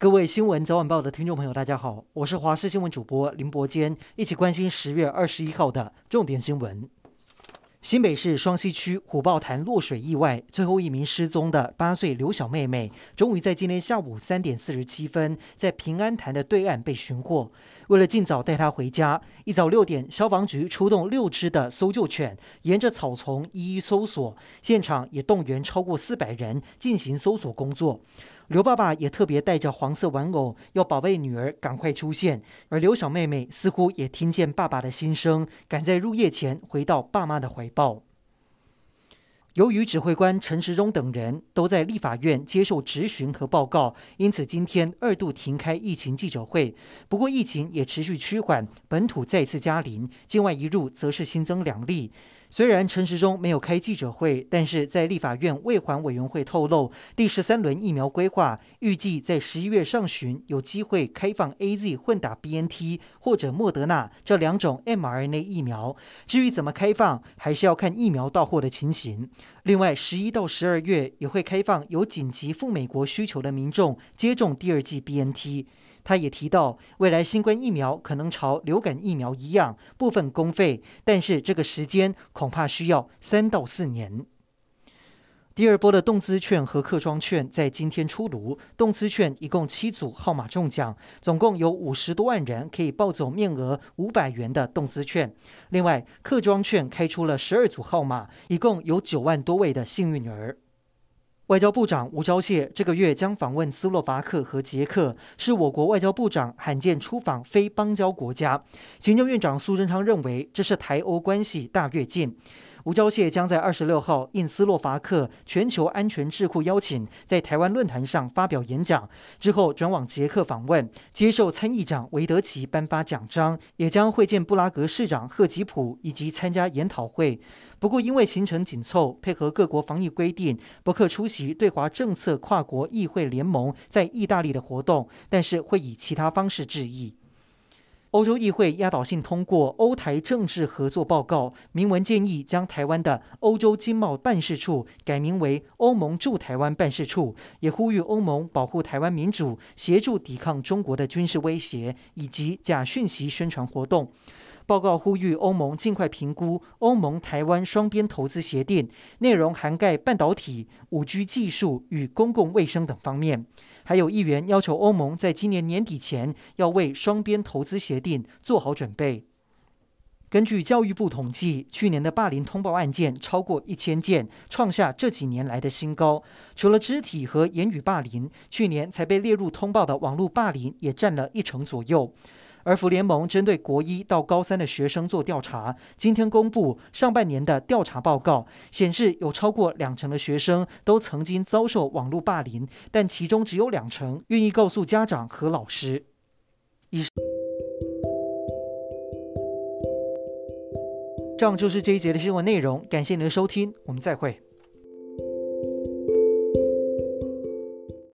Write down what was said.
各位新闻早晚报的听众朋友，大家好，我是华视新闻主播林伯坚，一起关心十月二十一号的重点新闻。新北市双溪区虎豹潭落水意外，最后一名失踪的八岁刘小妹妹，终于在今天下午三点四十七分，在平安潭的对岸被寻获。为了尽早带她回家，一早六点，消防局出动六只的搜救犬，沿着草丛一一搜索，现场也动员超过四百人进行搜索工作。刘爸爸也特别带着黄色玩偶，要保卫女儿赶快出现。而刘小妹妹似乎也听见爸爸的心声，赶在入夜前回到爸妈的怀抱。由于指挥官陈时中等人都在立法院接受质询和报告，因此今天二度停开疫情记者会。不过疫情也持续趋缓，本土再次加零，境外一入则是新增两例。虽然陈时中没有开记者会，但是在立法院卫环委员会透露，第十三轮疫苗规划预计在十一月上旬有机会开放 AZ 混打 BNT 或者莫德纳这两种 mRNA 疫苗。至于怎么开放，还是要看疫苗到货的情形。另外，十一到十二月也会开放有紧急赴美国需求的民众接种第二剂 BNT。他也提到，未来新冠疫苗可能朝流感疫苗一样，部分公费，但是这个时间恐怕需要三到四年。第二波的动资券和客庄券在今天出炉，动资券一共七组号码中奖，总共有五十多万人可以抱走面额五百元的动资券。另外，客庄券开出了十二组号码，一共有九万多位的幸运儿。外交部长吴钊燮这个月将访问斯洛伐克和捷克，是我国外交部长罕见出访非邦交国家。行政院长苏贞昌认为，这是台欧关系大跃进。吴钊燮将在二十六号应斯洛伐克全球安全智库邀请，在台湾论坛上发表演讲，之后转往捷克访问，接受参议长维德奇颁发奖章，也将会见布拉格市长赫吉普以及参加研讨会。不过，因为行程紧凑，配合各国防疫规定，不可出席对华政策跨国议会联盟在意大利的活动，但是会以其他方式致意。欧洲议会压倒性通过欧台政治合作报告，明文建议将台湾的欧洲经贸办事处改名为欧盟驻台湾办事处，也呼吁欧盟保护台湾民主，协助抵抗中国的军事威胁以及假讯息宣传活动。报告呼吁欧盟尽快评估欧盟台湾双边投资协定，内容涵盖半导体、五 G 技术与公共卫生等方面。还有议员要求欧盟在今年年底前要为双边投资协定做好准备。根据教育部统计，去年的霸凌通报案件超过一千件，创下这几年来的新高。除了肢体和言语霸凌，去年才被列入通报的网络霸凌也占了一成左右。而福联盟针对国一到高三的学生做调查，今天公布上半年的调查报告，显示有超过两成的学生都曾经遭受网络霸凌，但其中只有两成愿意告诉家长和老师。以上就是这一节的新闻内容，感谢您的收听，我们再会。